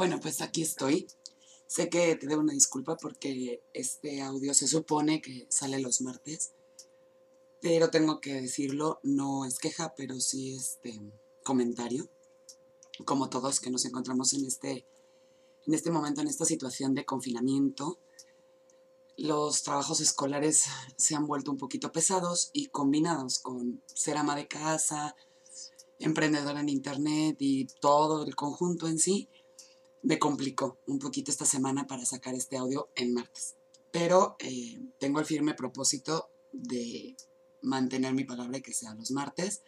Bueno, pues aquí estoy. Sé que te debo una disculpa porque este audio se supone que sale los martes, pero tengo que decirlo, no es queja, pero sí este comentario, como todos que nos encontramos en este, en este momento, en esta situación de confinamiento. Los trabajos escolares se han vuelto un poquito pesados y combinados con ser ama de casa, emprendedora en internet y todo el conjunto en sí, me complicó un poquito esta semana para sacar este audio en martes. Pero eh, tengo el firme propósito de mantener mi palabra y que sea los martes.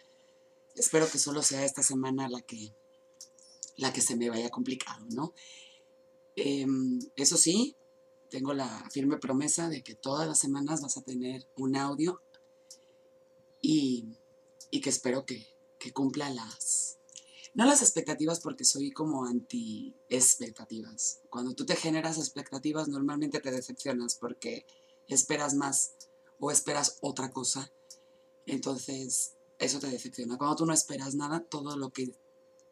Espero que solo sea esta semana la que, la que se me vaya complicado, ¿no? Em, eso sí, tengo la firme promesa de que todas las semanas vas a tener un audio y, y que espero que, que cumpla las, no las expectativas porque soy como anti expectativas. Cuando tú te generas expectativas normalmente te decepcionas porque esperas más o esperas otra cosa. Entonces eso te decepciona. Cuando tú no esperas nada, todo lo que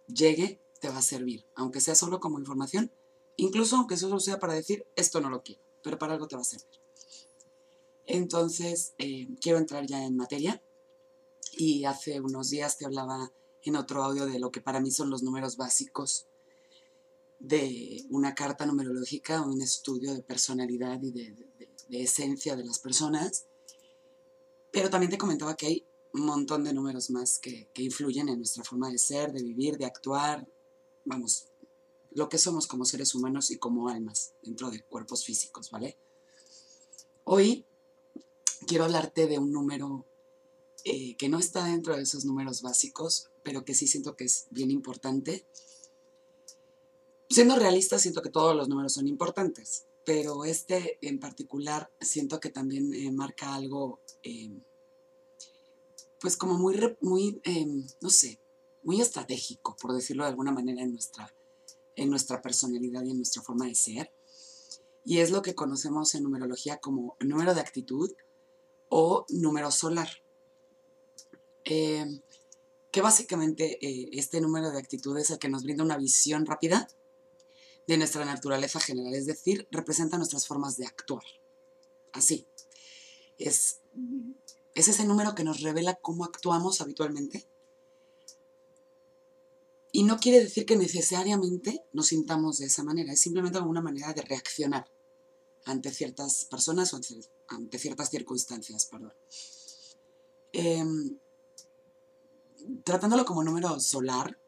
llegue te va a servir, aunque sea solo como información, incluso aunque solo sea para decir esto no lo quiero, pero para algo te va a servir. Entonces eh, quiero entrar ya en materia y hace unos días te hablaba en otro audio de lo que para mí son los números básicos de una carta numerológica, un estudio de personalidad y de, esencia de las personas. Pero también te comentaba que hay un montón de números más que, que influyen en nuestra forma de ser, de vivir, de actuar, vamos, lo que somos como seres humanos y como almas dentro de cuerpos físicos, ¿vale? Hoy quiero hablarte de un número eh, que no está dentro de esos números básicos, pero que sí siento que es bien importante. Siendo realista, siento que todos los números son importantes, pero este en particular siento que también eh, marca algo, em, pues como muy, muy em, no sé, muy estratégico, por decirlo de alguna manera, en nuestra, en nuestra personalidad y en nuestra forma de ser. Y es lo que conocemos en numerología como número de actitud o número solar. Eh, que básicamente eh, este número de actitudes es el que nos brinda una visión rápida de nuestra naturaleza general, es decir, representa nuestras formas de actuar. Así. Es, es ese número que nos revela cómo actuamos habitualmente. Y no quiere decir que necesariamente nos sintamos de esa manera, es simplemente una manera de reaccionar ante ciertas personas o ante, ciertas circunstancias. Perdón. Em, tratándolo como número solar,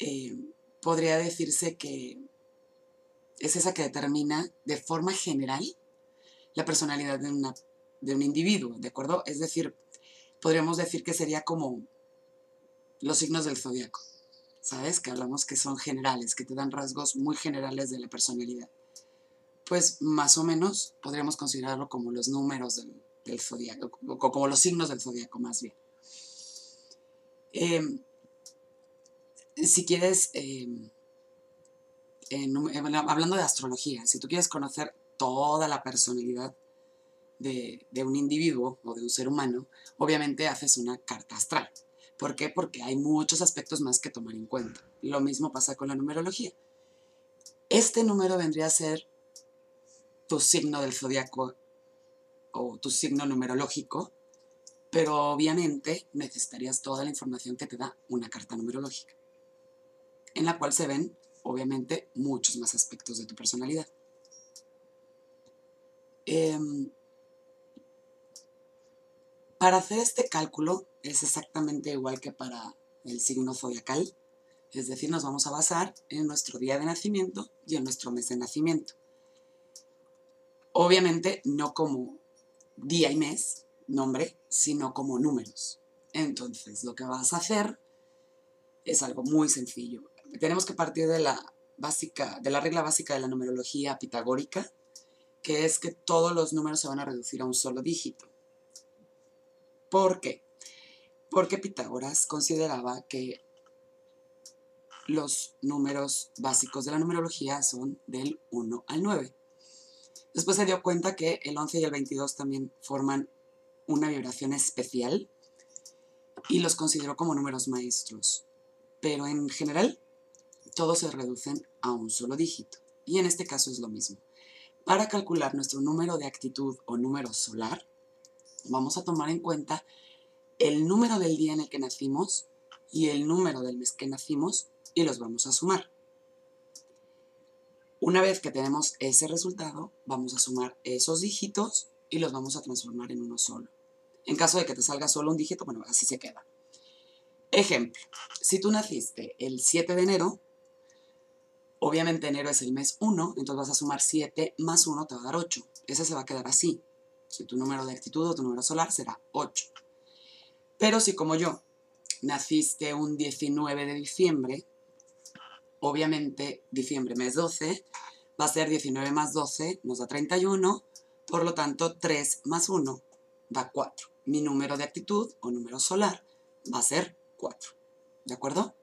eh, podría decirse que es esa que determina de forma general la personalidad de, de un individuo, ¿de acuerdo? Es decir, podríamos decir que sería como los signos del zodiaco, ¿sabes? Que hablamos que son generales, que te dan rasgos muy generales de la personalidad. Pues más o menos podríamos considerarlo como los números del, del zodiaco, o como los signos del zodiaco más bien. Em, si quieres, em, hablando de astrología, si tú quieres conocer toda la personalidad de, un individuo o de un ser humano, obviamente haces una carta astral. ¿Por qué? Porque hay muchos aspectos más que tomar en cuenta. Lo mismo pasa con la numerología. Este número vendría a ser tu signo del zodiaco o tu signo numerológico pero obviamente necesitarías toda la información que te da una carta numerológica, en la cual se ven, obviamente, muchos más aspectos de tu personalidad. Em, para hacer este cálculo es exactamente igual que para el signo zodiacal, es decir, nos vamos a basar en nuestro día de nacimiento y en nuestro mes de nacimiento. Obviamente no como día y mes, nombre, sino como números. Entonces, lo que vas a hacer es algo muy sencillo. Tenemos que partir de la básica, de la regla básica de la numerología pitagórica, que es que todos los números se van a reducir a un solo dígito. ¿Por qué? Porque Pitágoras consideraba que los números básicos de la numerología son del 1 al 9. Después se dio cuenta que el 11 y el 22 también forman una vibración especial y los consideró como números maestros. Pero en general, todos se reducen a un solo dígito. Y en este caso es lo mismo. Para calcular nuestro número de actitud o número solar, vamos a tomar en cuenta el número del día en el que nacimos y el número del mes que nacimos y los vamos a sumar. Una vez que tenemos ese resultado, vamos a sumar esos dígitos y los vamos a transformar en uno solo. En caso de que te salga solo un dígito, bueno, así se queda. Ejemplo, si tú naciste el 7 de enero, obviamente enero es el mes 1, entonces vas a sumar 7 más 1 te va a dar 8. Ese se va a quedar así. Si tu número de actitud o tu número solar será 8. Pero si como yo naciste un 19 de diciembre, obviamente diciembre mes 12, va a ser 19 más 12, nos da 31, por lo tanto 3 más 1 da 4. Mi número de actitud o número solar va a ser 4. ¿De acuerdo?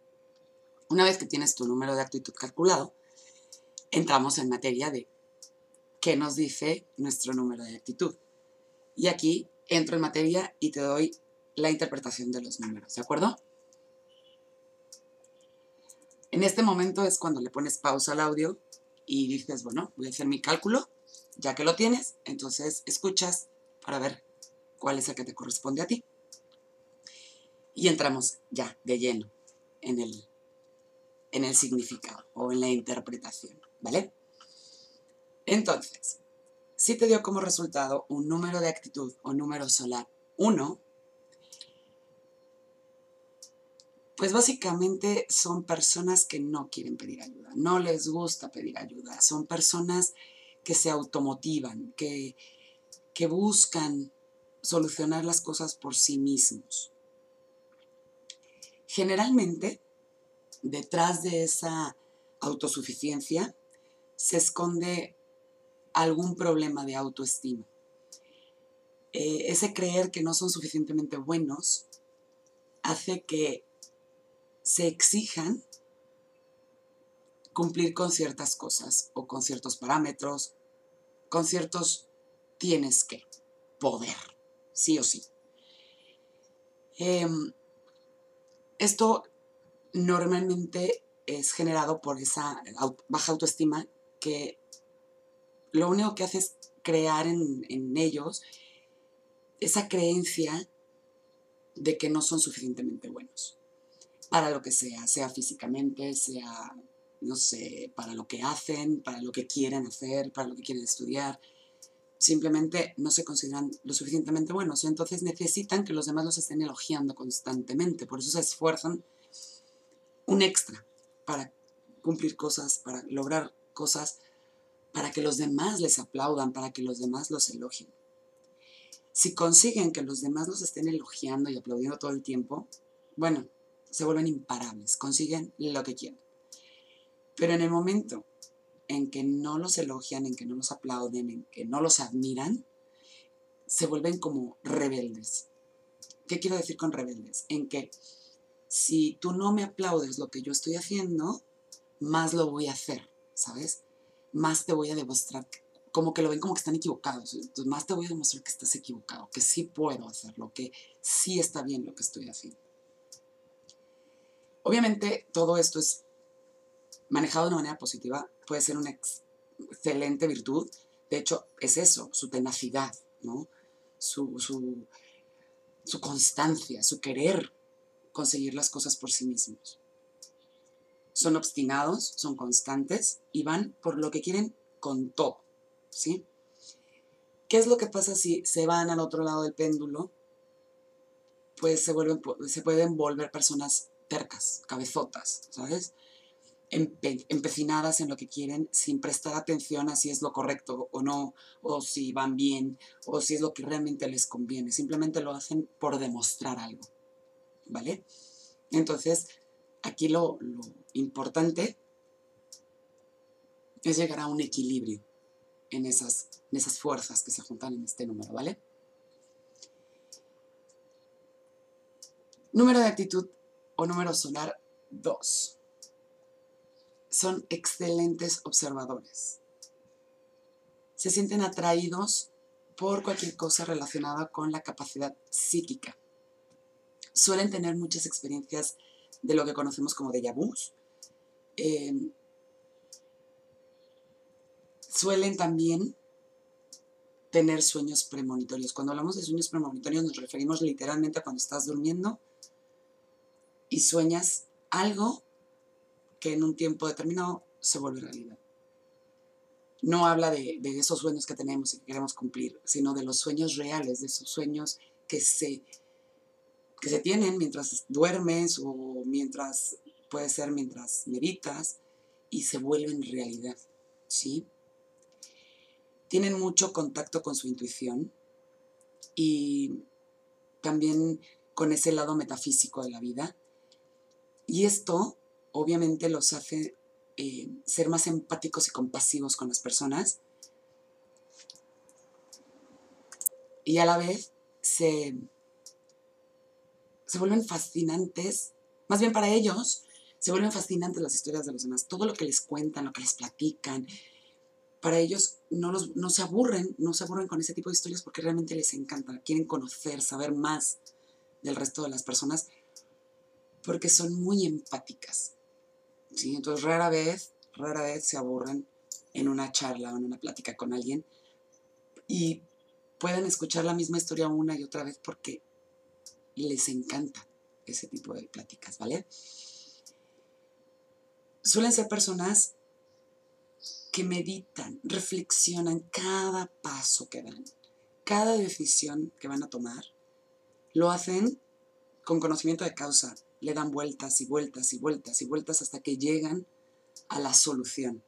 Una vez que tienes tu número de actitud calculado, entramos en materia de qué nos dice nuestro número de actitud. Y aquí entro en materia y te doy la interpretación de los números, ¿de acuerdo? En este momento es cuando le pones pausa al audio y dices, bueno, voy a hacer mi cálculo, ya que lo tienes, entonces escuchas para ver cuál es el que te corresponde a ti. Y entramos ya de lleno en el, en el significado o en la interpretación, ¿vale? Entonces, si te dio como resultado un número de actitud o número solar 1, pues básicamente son personas que no quieren pedir ayuda, no les gusta pedir ayuda, son personas que se automotivan, que, que buscan solucionar las cosas por sí mismos. Generalmente, detrás de esa autosuficiencia se esconde algún problema de autoestima. Eh, ese creer que no son suficientemente buenos hace que se exijan cumplir con ciertas cosas o con ciertos parámetros, con ciertos tienes que poder, sí o sí. Em, esto normalmente es generado por esa baja autoestima que lo único que hace es crear en, en ellos esa creencia de que no son suficientemente buenos para lo que sea, sea físicamente, sea, no sé, para lo que hacen, para lo que quieren hacer, para lo que quieren estudiar. Simplemente no se consideran lo suficientemente buenos, entonces necesitan que los demás los estén elogiando constantemente, por eso se esfuerzan un extra para cumplir cosas, para lograr cosas, para que los demás les aplaudan, para que los demás los elogien. Si consiguen que los demás los estén elogiando y aplaudiendo todo el tiempo, bueno, se vuelven imparables, consiguen lo que quieren. Pero en el momento en que no los elogian, en que no los aplauden, en que no los admiran, se vuelven como rebeldes. ¿Qué quiero decir con rebeldes? En que si tú no me aplaudes lo que yo estoy haciendo, más lo voy a hacer, ¿sabes? Más te voy a demostrar, como que lo ven como que están equivocados. Entonces, más te voy a demostrar que estás equivocado, que sí puedo hacerlo, que sí está bien lo que estoy haciendo. Obviamente todo esto es manejado de una manera positiva, puede ser una excelente virtud. De hecho, es eso, su tenacidad, ¿no? su, su constancia, su querer conseguir las cosas por sí mismos. Son obstinados, son constantes y van por lo que quieren con todo, ¿sí? ¿Qué es lo que pasa si se van al otro lado del péndulo? Pues se, vuelven, se pueden volver personas tercas, cabezotas, ¿sabes? Empecinadas en lo que quieren sin prestar atención a si es lo correcto o no, o si van bien, o si es lo que realmente les conviene. Simplemente lo hacen por demostrar algo, ¿vale? Entonces, aquí lo, importante es llegar a un equilibrio en esas, en esas fuerzas que se juntan en este número, ¿vale? Número de actitud o número solar 2. Son excelentes observadores. Se sienten atraídos por cualquier cosa relacionada con la capacidad psíquica. Suelen tener muchas experiencias de lo que conocemos como déjà vus, Em, suelen también tener sueños premonitorios. Cuando hablamos de sueños premonitorios nos referimos literalmente a cuando estás durmiendo y sueñas algo que en un tiempo determinado se vuelve realidad. No habla de, esos sueños que tenemos y que queremos cumplir, sino de los sueños reales, de esos sueños que se, que se tienen mientras duermes o mientras, puede ser mientras meditas y se vuelven realidad, ¿sí? Tienen mucho contacto con su intuición y también con ese lado metafísico de la vida. Y esto obviamente los hace eh, ser más empáticos y compasivos con las personas. Y a la vez se, se vuelven fascinantes, más bien para ellos, se vuelven fascinantes las historias de los demás. Todo lo que les cuentan, lo que les platican, para ellos no, los, no se aburren, no se aburren con ese tipo de historias porque realmente les encanta, quieren conocer, saber más del resto de las personas porque son muy empáticas. ¿Sí? Entonces rara vez, rara vez se aburren en una charla o en una plática con alguien y pueden escuchar la misma historia una y otra vez porque les encanta ese tipo de pláticas, ¿vale? Suelen ser personas que meditan, reflexionan cada paso que dan, cada decisión que van a tomar, lo hacen con conocimiento de causa, le dan vueltas y vueltas y vueltas y vueltas hasta que llegan a la solución.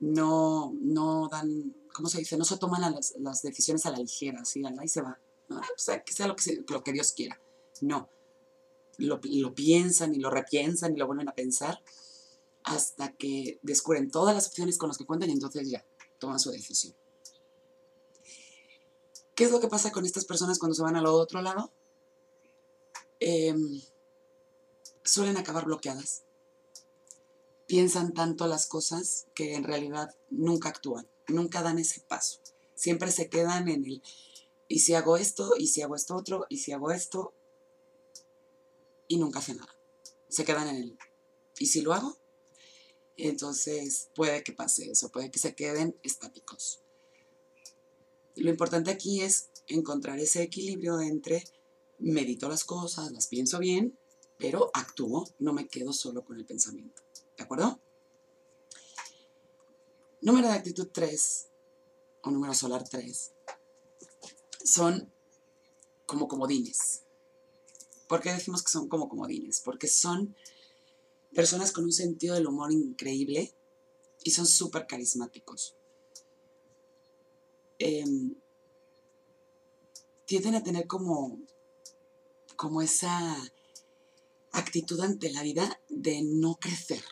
No, no dan, ¿cómo se dice? No se toman las, las decisiones a la ligera, así, ahí se va. o sea, que sea lo que, lo que Dios quiera. No. Lo, lo piensan y lo repiensan y lo vuelven a pensar hasta que descubren todas las opciones con las que cuentan y entonces ya toman su decisión. ¿Qué es lo que pasa con estas personas cuando se van al otro lado? Eh, suelen acabar bloqueadas. Piensan tanto las cosas que en realidad nunca actúan, nunca dan ese paso. Siempre se quedan en el, y si hago esto, y si hago esto otro, y si hago esto, y nunca hacen nada. Se quedan en el, ¿y si lo hago? Entonces puede que pase eso, puede que se queden estáticos. Lo importante aquí es encontrar ese equilibrio entre medito las cosas, las pienso bien pero actúo, no me quedo solo con el pensamiento. ¿De acuerdo? Número de actitud 3, o número solar 3, son como comodines. ¿Por qué decimos que son como comodines? Porque son personas con un sentido del humor increíble y son súper carismáticos. Em, tienden a tener como, como esa actitud ante la vida de no crecer,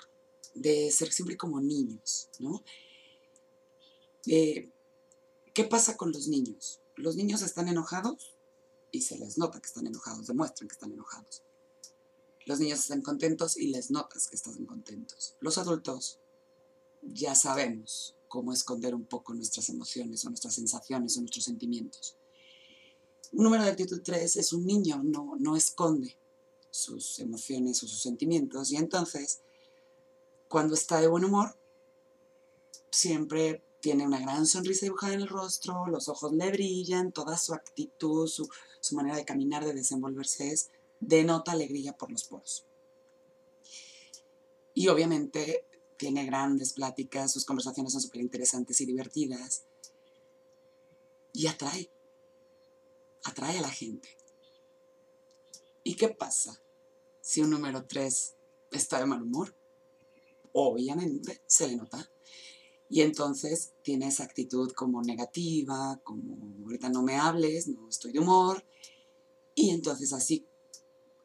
de ser siempre como niños, ¿no? Eh, ¿Qué pasa con los niños? Los niños están enojados y se les nota que están enojados, demuestran que están enojados. Los niños están contentos y les notas que están contentos. Los adultos ya sabemos cómo esconder un poco nuestras emociones o nuestras sensaciones o nuestros sentimientos. Un número de actitud 3 es un niño, no, no esconde, sus emociones o sus sentimientos. Y entonces, cuando está de buen humor, siempre tiene una gran sonrisa dibujada en el rostro, los ojos le brillan, toda su actitud, su, manera de caminar, de desenvolverse es, denota alegría por los poros. Y obviamente tiene grandes pláticas, sus conversaciones son súper interesantes y divertidas. Y atrae, atrae a la gente. ¿Y qué pasa si un número 3 está de mal humor? Obviamente se le nota. Y entonces tiene esa actitud como negativa, como ahorita no me hables, no estoy de humor. Y entonces así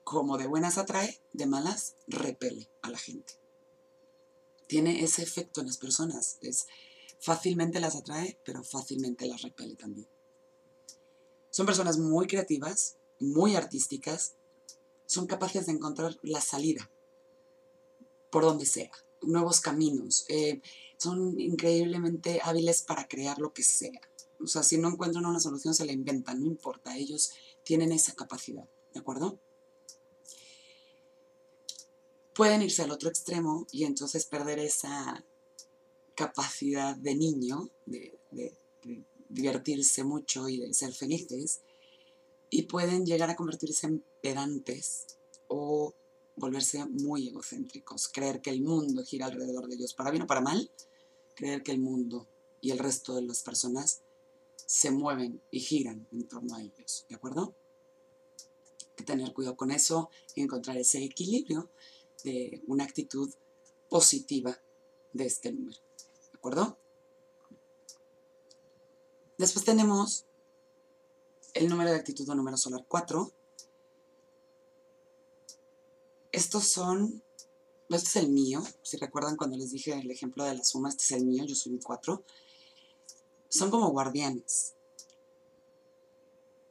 como de buenas atrae, de malas repele a la gente. Tiene ese efecto en las personas. Es, fácilmente las atrae, pero fácilmente las repele también. Son personas muy creativas, muy artísticas, son capaces de encontrar la salida por donde sea, nuevos caminos. Eh, son increíblemente hábiles para crear lo que sea. O sea, si no encuentran una solución, se la inventan, no importa, ellos tienen esa capacidad, ¿de acuerdo? pueden irse al otro extremo y entonces perder esa capacidad de niño, de, de divertirse mucho y de ser felices, y pueden llegar a convertirse en pedantes o volverse muy egocéntricos, creer que el mundo gira alrededor de ellos, para bien o para mal, creer que el mundo y el resto de las personas se mueven y giran en torno a ellos, ¿de acuerdo? Hay que tener cuidado con eso y encontrar ese equilibrio de una actitud positiva de este número, ¿de acuerdo? Después tenemos el número de actitud o número solar 4. Estos son, este es el mío, si recuerdan cuando les dije el ejemplo de la suma, este es el mío, yo soy un 4. Son como guardianes.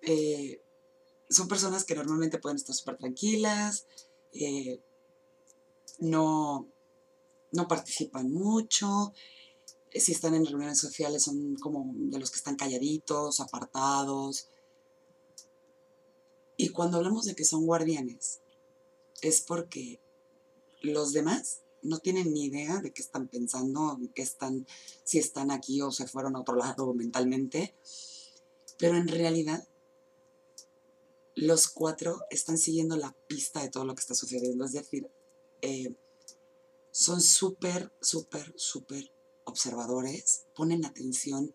Eh, son personas que normalmente pueden estar súper tranquilas, eh, no, no participan mucho, si están en reuniones sociales son como de los que están calladitos, apartados. Y cuando hablamos de que son guardianes, es porque los demás no tienen ni idea de qué están pensando, qué están, si están aquí o se fueron a otro lado mentalmente. Pero en realidad, los cuatro están siguiendo la pista de todo lo que está sucediendo. Es decir, eh, son súper, súper, súper observadores ponen atención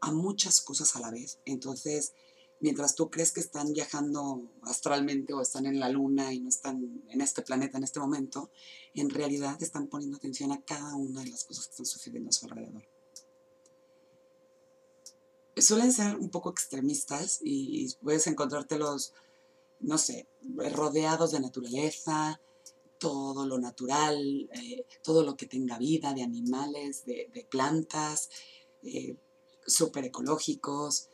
a muchas cosas a la vez. Entonces, mientras tú crees que están viajando astralmente o están en la luna y no están en este planeta en este momento, en realidad están poniendo atención a cada una de las cosas que están sucediendo a su alrededor. Suelen ser un poco extremistas y puedes encontrártelos, no sé, rodeados de naturaleza, todo lo natural, eh, todo lo que tenga vida, de animales, de, plantas, eh, súper ecológicos.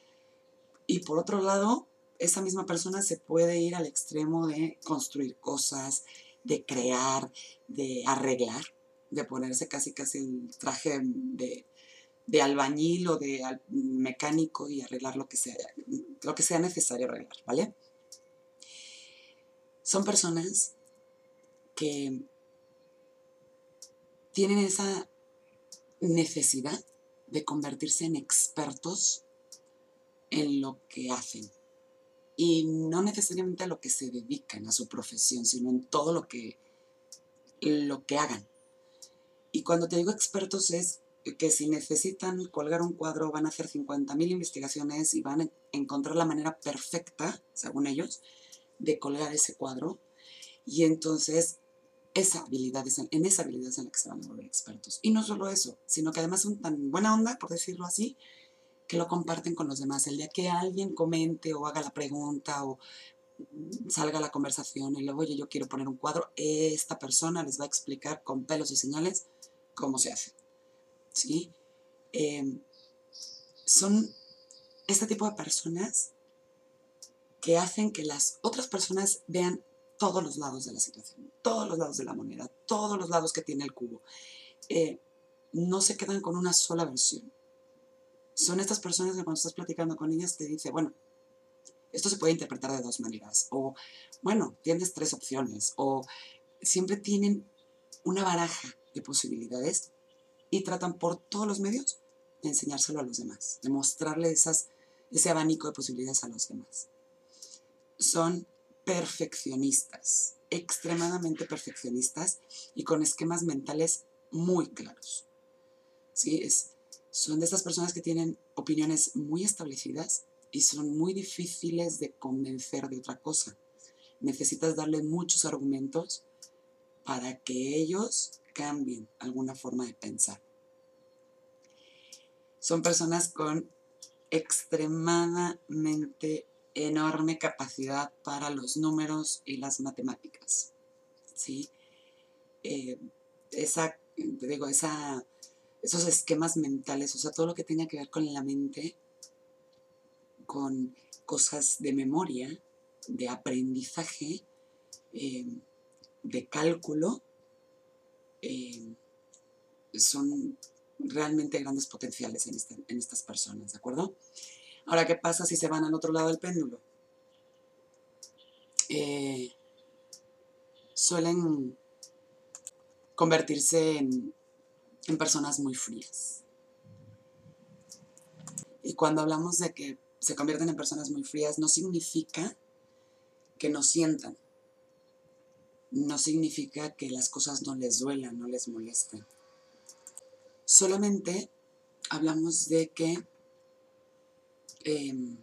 Y por otro lado, esa misma persona se puede ir al extremo de construir cosas, de crear, de arreglar, de ponerse casi casi el traje de, de albañil o de mecánico y arreglar lo que sea, lo que sea necesario arreglar, ¿vale? Son personas que tienen esa necesidad de convertirse en expertos en lo que hacen. Y no necesariamente a lo que se dedican, a su profesión, sino en todo lo que, lo que hagan. Y cuando te digo expertos es que si necesitan colgar un cuadro van a hacer 50.000 investigaciones y van a encontrar la manera perfecta, según ellos, de colgar ese cuadro. Y entonces esa habilidad en esa habilidad es en la que se van a volver expertos. Y no solo eso, sino que además son tan buena onda, por decirlo así, que lo comparten con los demás. El día que alguien comente o haga la pregunta o salga la conversación y luego, oye, yo quiero poner un cuadro, esta persona les va a explicar con pelos y señales cómo se hace. ¿Sí? Em, son este tipo de personas que hacen que las otras personas vean todos los lados de la situación, todos los lados de la moneda, todos los lados que tiene el cubo. Eh, no se quedan con una sola versión. Son estas personas que cuando estás platicando con ellas te dice, bueno, esto se puede interpretar de dos maneras, o bueno, tienes tres opciones, o siempre tienen una baraja de posibilidades y tratan por todos los medios de enseñárselo a los demás, de mostrarle ese abanico de posibilidades a los demás. Son perfeccionistas, extremadamente perfeccionistas y con esquemas mentales muy claros. ¿Sí? Es, son de estas personas que tienen opiniones muy establecidas y son muy difíciles de convencer de otra cosa. Necesitas darle muchos argumentos para que ellos cambien alguna forma de pensar. Son personas con extremadamente enorme capacidad para los números y las matemáticas. ¿sí? Eh, esa, digo, esa, esos esquemas mentales, o sea, todo lo que tenga que ver con la mente, con cosas de memoria, de aprendizaje, eh, de cálculo, eh, son realmente grandes potenciales en, este, en estas personas, ¿de acuerdo? Ahora, ¿qué pasa si se van al otro lado del péndulo? Eh, suelen convertirse en, en personas muy frías. Y cuando hablamos de que se convierten en personas muy frías, no significa que no sientan. No significa que las cosas no les duelan, no les molesten. Solamente hablamos de que em,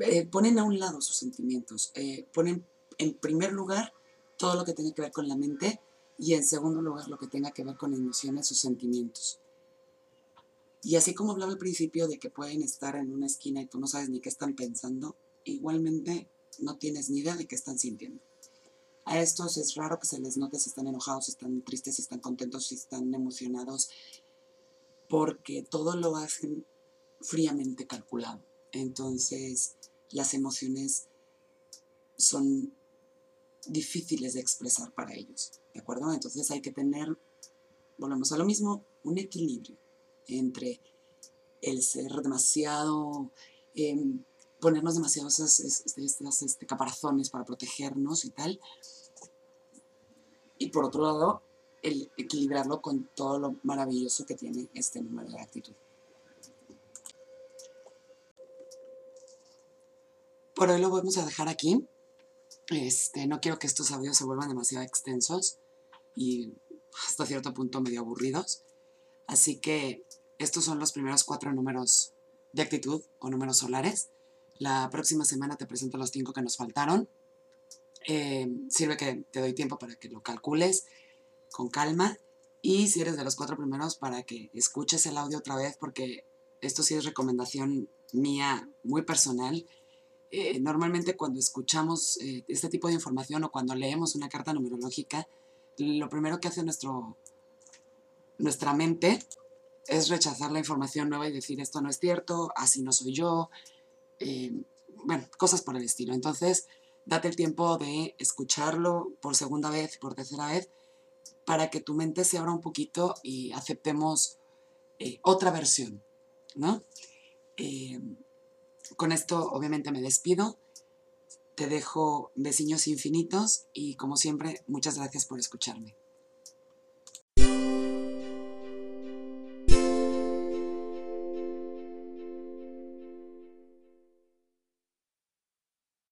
eh, ponen a un lado sus sentimientos, eh, ponen en primer lugar todo lo que tiene que ver con la mente y en segundo lugar lo que tenga que ver con emociones o sentimientos. Y así como hablaba al principio de que pueden estar en una esquina y tú no sabes ni qué están pensando, igualmente no tienes ni idea de qué están sintiendo. A estos es raro que se les note si están enojados, si están tristes, si están contentos, si están emocionados, porque todo lo hacen fríamente calculado. Entonces, las emociones son difíciles de expresar para ellos, ¿de acuerdo? Entonces hay que tener, volvemos a lo mismo, un equilibrio entre el ser demasiado, em, ponernos demasiados este, este, caparazones para protegernos y tal, y por otro lado, el equilibrarlo con todo lo maravilloso que tiene este número de actitud. Por hoy lo vamos a dejar aquí. Este, no quiero que estos audios se vuelvan demasiado extensos y hasta cierto punto medio aburridos. Así que estos son los primeros cuatro números de actitud o números solares. La próxima semana te presento los cinco que nos faltaron. Eh, sirve que te doy tiempo para que lo calcules con calma. Y si eres de los cuatro primeros, para que escuches el audio otra vez, porque esto sí es recomendación mía muy personal eh, normalmente cuando escuchamos eh, este tipo de información o cuando leemos una carta numerológica, lo primero que hace nuestro, nuestra mente es rechazar la información nueva y decir esto no es cierto, así no soy yo, eh, bueno, cosas por el estilo. Entonces, date el tiempo de escucharlo por segunda vez, por tercera vez, para que tu mente se abra un poquito y aceptemos otra versión, ¿no? Con esto obviamente me despido. Te dejo besiños infinitos y como siempre, muchas gracias por escucharme.